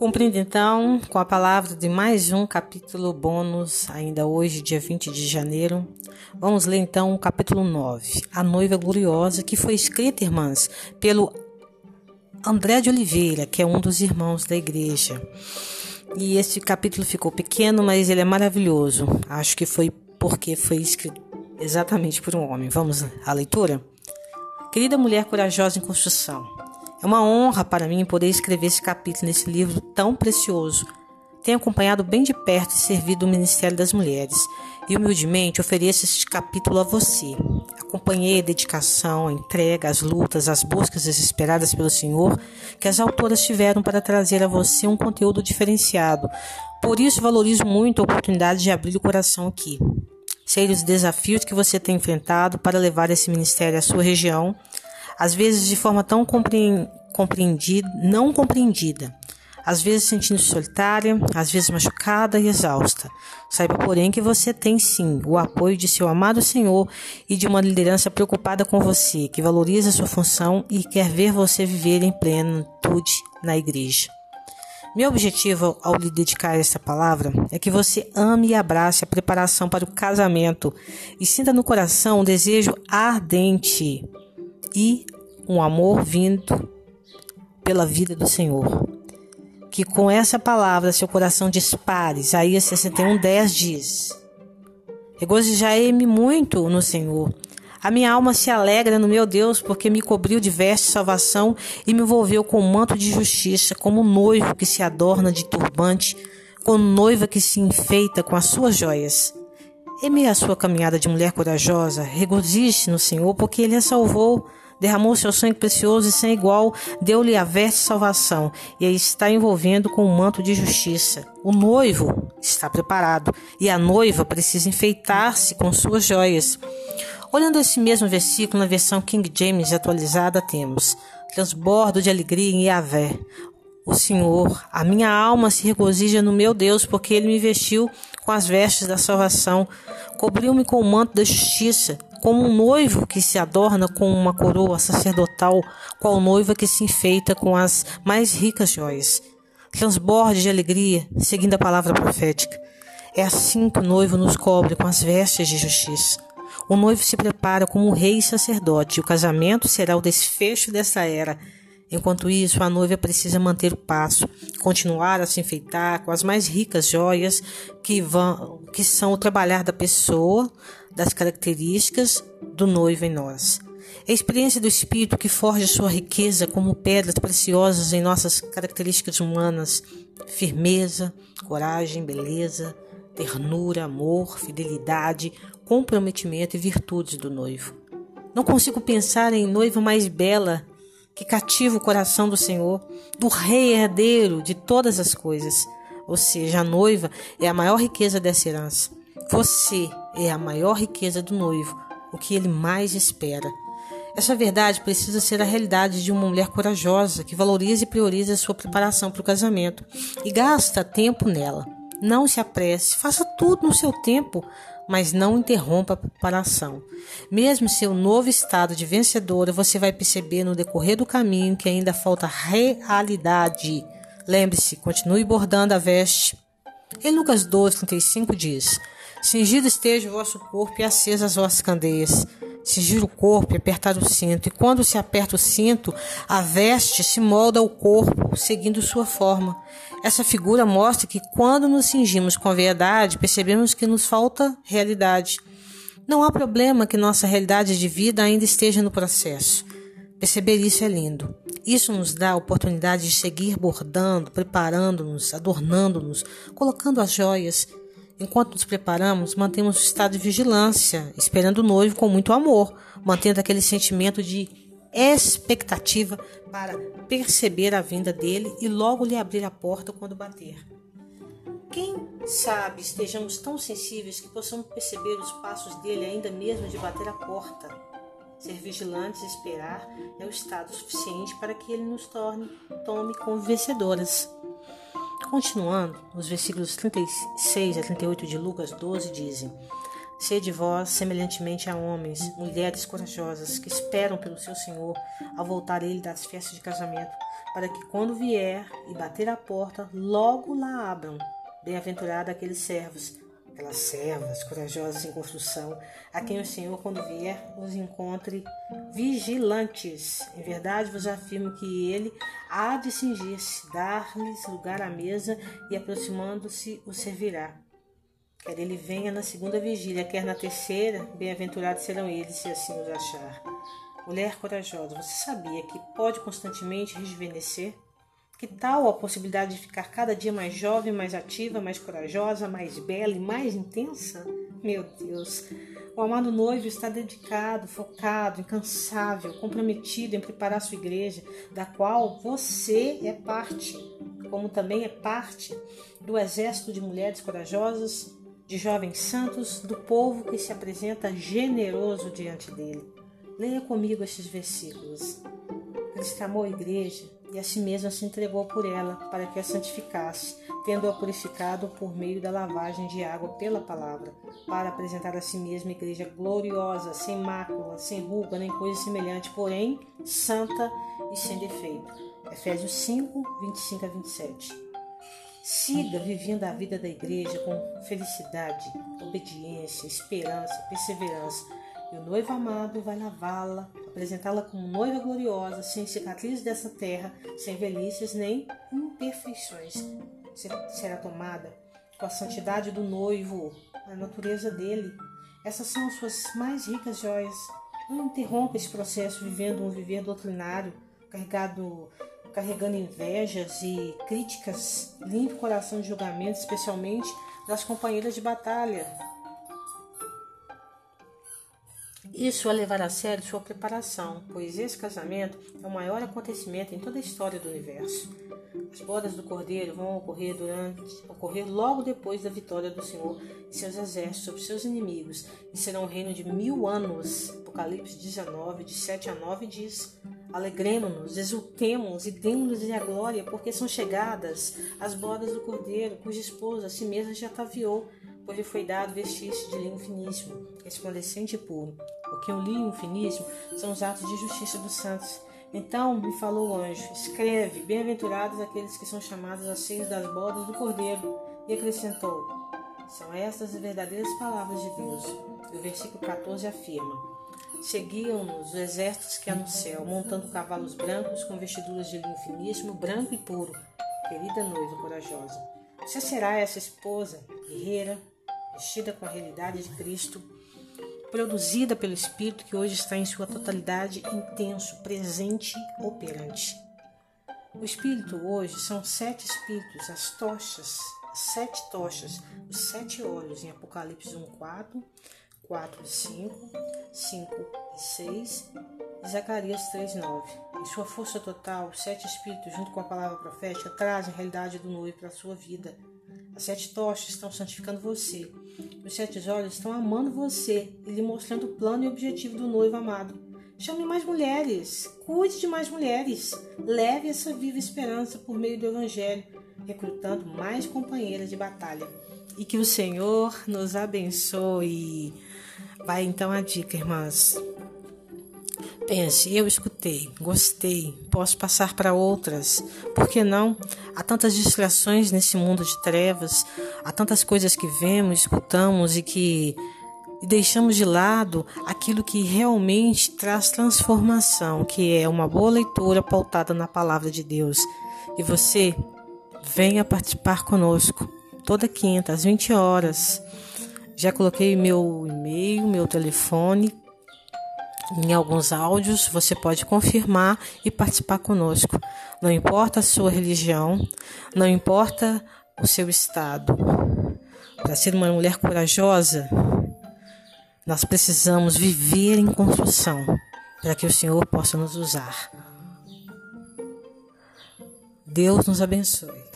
Cumprindo então com a palavra de mais um capítulo bônus, ainda hoje, dia 20 de janeiro. Vamos ler então o capítulo 9, A Noiva Gloriosa, que foi escrita, irmãs, pelo André de Oliveira, que é um dos irmãos da igreja. E esse capítulo ficou pequeno, mas ele é maravilhoso. Acho que foi porque foi escrito exatamente por um homem. Vamos à leitura? Querida mulher corajosa em construção, é uma honra para mim poder escrever esse capítulo nesse livro tão precioso. Tenho acompanhado bem de perto e servido o Ministério das Mulheres e humildemente ofereço este capítulo a você. Acompanhei a dedicação, a entrega, as lutas, as buscas desesperadas pelo Senhor que as autoras tiveram para trazer a você um conteúdo diferenciado. Por isso valorizo muito a oportunidade de abrir o coração aqui. Sei os desafios que você tem enfrentado para levar esse ministério à sua região às vezes de forma tão compreendida, não compreendida, às vezes sentindo-se solitária, às vezes machucada e exausta. Saiba, porém, que você tem sim o apoio de seu amado Senhor e de uma liderança preocupada com você, que valoriza sua função e quer ver você viver em plenitude na igreja. Meu objetivo ao lhe dedicar esta palavra é que você ame e abrace a preparação para o casamento e sinta no coração um desejo ardente e um amor vindo pela vida do Senhor. Que com essa palavra seu coração dispare. Isaías 61, 10 diz: Regozijai-me muito no Senhor. A minha alma se alegra no meu Deus, porque me cobriu de veste salvação e me envolveu com manto de justiça, como noivo que se adorna de turbante, como noiva que se enfeita com as suas joias. Em meio à sua caminhada de mulher corajosa, regozije-se no Senhor, porque Ele a salvou derramou seu sangue precioso e sem igual, deu-lhe a veste de salvação e está envolvendo com um manto de justiça. O noivo está preparado e a noiva precisa enfeitar-se com suas joias. Olhando esse mesmo versículo na versão King James atualizada, temos transbordo de alegria em Yahvé. O Senhor, a minha alma se regozija no meu Deus, porque ele me vestiu com as vestes da salvação, cobriu-me com o manto da justiça, como um noivo que se adorna com uma coroa sacerdotal, qual noiva que se enfeita com as mais ricas joias. Transborde de alegria, seguindo a palavra profética. É assim que o noivo nos cobre com as vestes de justiça. O noivo se prepara como rei e sacerdote, e o casamento será o desfecho dessa era. Enquanto isso, a noiva precisa manter o passo, continuar a se enfeitar com as mais ricas joias que, vão, que são o trabalhar da pessoa, das características do noivo em nós. É a experiência do Espírito que forja sua riqueza como pedras preciosas em nossas características humanas: firmeza, coragem, beleza, ternura, amor, fidelidade, comprometimento e virtudes do noivo. Não consigo pensar em noiva mais bela que cativa o coração do Senhor, do Rei herdeiro de todas as coisas. Ou seja, a noiva é a maior riqueza dessa herança. Você é a maior riqueza do noivo, o que ele mais espera. Essa verdade precisa ser a realidade de uma mulher corajosa que valoriza e prioriza a sua preparação para o casamento e gasta tempo nela. Não se apresse, faça tudo no seu tempo, mas não interrompa a preparação. Mesmo seu novo estado de vencedora, você vai perceber no decorrer do caminho que ainda falta realidade. Lembre-se, continue bordando a veste. Em Lucas 12, 35 diz: Cingido esteja o vosso corpo e acesas as vossas candeias. Cingir o corpo e apertar o cinto. E quando se aperta o cinto, a veste se molda ao corpo, seguindo sua forma. Essa figura mostra que quando nos cingimos com a verdade, percebemos que nos falta realidade. Não há problema que nossa realidade de vida ainda esteja no processo. Perceber isso é lindo. Isso nos dá a oportunidade de seguir bordando, preparando-nos, adornando-nos, colocando as joias Enquanto nos preparamos, mantemos o estado de vigilância, esperando o noivo com muito amor, mantendo aquele sentimento de expectativa para perceber a vinda dele e logo lhe abrir a porta quando bater. Quem sabe estejamos tão sensíveis que possamos perceber os passos dele ainda mesmo de bater a porta. Ser vigilantes e esperar é o estado suficiente para que ele nos torne, tome como vencedoras. Continuando, os versículos 36 a 38 de Lucas 12 dizem: Sede vós semelhantemente a homens, mulheres corajosas, que esperam pelo seu Senhor ao voltar ele das festas de casamento, para que quando vier e bater a porta, logo lá abram. Bem-aventurado aqueles servos, aquelas servas corajosas em construção, a quem o Senhor, quando vier, os encontre vigilantes. Em verdade vos afirmo que ele há de cingir-se, dar-lhes lugar à mesa e, aproximando-se, o servirá. Quer ele venha na segunda vigília, quer na terceira, bem-aventurados serão eles, se assim os achar. Mulher corajosa, você sabia que pode constantemente rejuvenescer? Que tal a possibilidade de ficar cada dia mais jovem, mais ativa, mais corajosa, mais bela e mais intensa? Meu Deus! O amado noivo está dedicado, focado, incansável, comprometido em preparar sua igreja, da qual você é parte, como também é parte do exército de mulheres corajosas, de jovens santos, do povo que se apresenta generoso diante dele. Leia comigo estes versículos. Cristo amou a igreja e a si mesmo se entregou por ela, para que a santificasse, tendo-a purificado por meio da lavagem de água pela palavra, para apresentar a si mesma igreja gloriosa, sem mácula, sem ruga, nem coisa semelhante, porém santa e sem defeito. Efésios 5, 25 a 27. Siga vivendo a vida da igreja com felicidade, obediência, esperança, perseverança. E o noivo amado vai lavá-la, apresentá-la como noiva gloriosa, sem cicatrizes dessa terra, sem velhices nem imperfeições. Será tomada com a santidade do noivo, a natureza dele. Essas são as suas mais ricas joias. Não interrompa esse processo vivendo um viver doutrinário, carregado carregando invejas e críticas, limpe o coração de julgamento, especialmente das companheiras de batalha. Isso a levar a sério sua preparação, pois esse casamento é o maior acontecimento em toda a história do universo. As bodas do Cordeiro vão ocorrer durante, ocorrer logo depois da vitória do Senhor e seus exércitos sobre seus inimigos, e serão um reino de mil anos. Apocalipse 19, de 7 a 9 diz: Alegremos-nos, exultemos e demos-lhe a glória, porque são chegadas as bodas do Cordeiro, cuja esposa a si mesma já ataviou, pois lhe foi dado vestir-se de linho finíssimo, resplandecente e puro. O linho finíssimo são os atos de justiça dos santos. Então me falou o anjo: Escreve, bem-aventurados aqueles que são chamados a seis das bodas do Cordeiro. E acrescentou: São estas as verdadeiras palavras de Deus. E o versículo 14 afirma: Seguiam-nos os exércitos que há no céu, montando cavalos brancos com vestiduras de linho finíssimo, branco e puro. Querida noiva corajosa, você será essa esposa guerreira, vestida com a realidade de Cristo, produzida pelo Espírito que hoje está em sua totalidade intenso, presente, operante. O Espírito hoje são sete Espíritos, as tochas, as sete tochas, os sete olhos em Apocalipse 1, 4, 4 e 5, 5 e 6 e Zacarias 3 9. Em sua força total, os sete espíritos, junto com a palavra profética, trazem a realidade do noivo para a sua vida. As sete tochas estão santificando você. Os sete olhos estão amando você e lhe mostrando o plano e objetivo do noivo amado. Chame mais mulheres, cuide de mais mulheres, leve essa viva esperança por meio do Evangelho, recrutando mais companheiras de batalha. E que o Senhor nos abençoe. Vai então a dica, irmãs. Pense, eu escutei, gostei, posso passar para outras. Por que não? Há tantas distrações nesse mundo de trevas, há tantas coisas que vemos, escutamos e que e deixamos de lado aquilo que realmente traz transformação, que é uma boa leitura pautada na palavra de Deus. E você venha participar conosco toda quinta às 20 horas já coloquei meu e-mail, meu telefone em alguns áudios, você pode confirmar e participar conosco. Não importa a sua religião, não importa o seu estado. Para ser uma mulher corajosa, nós precisamos viver em construção para que o Senhor possa nos usar. Deus nos abençoe.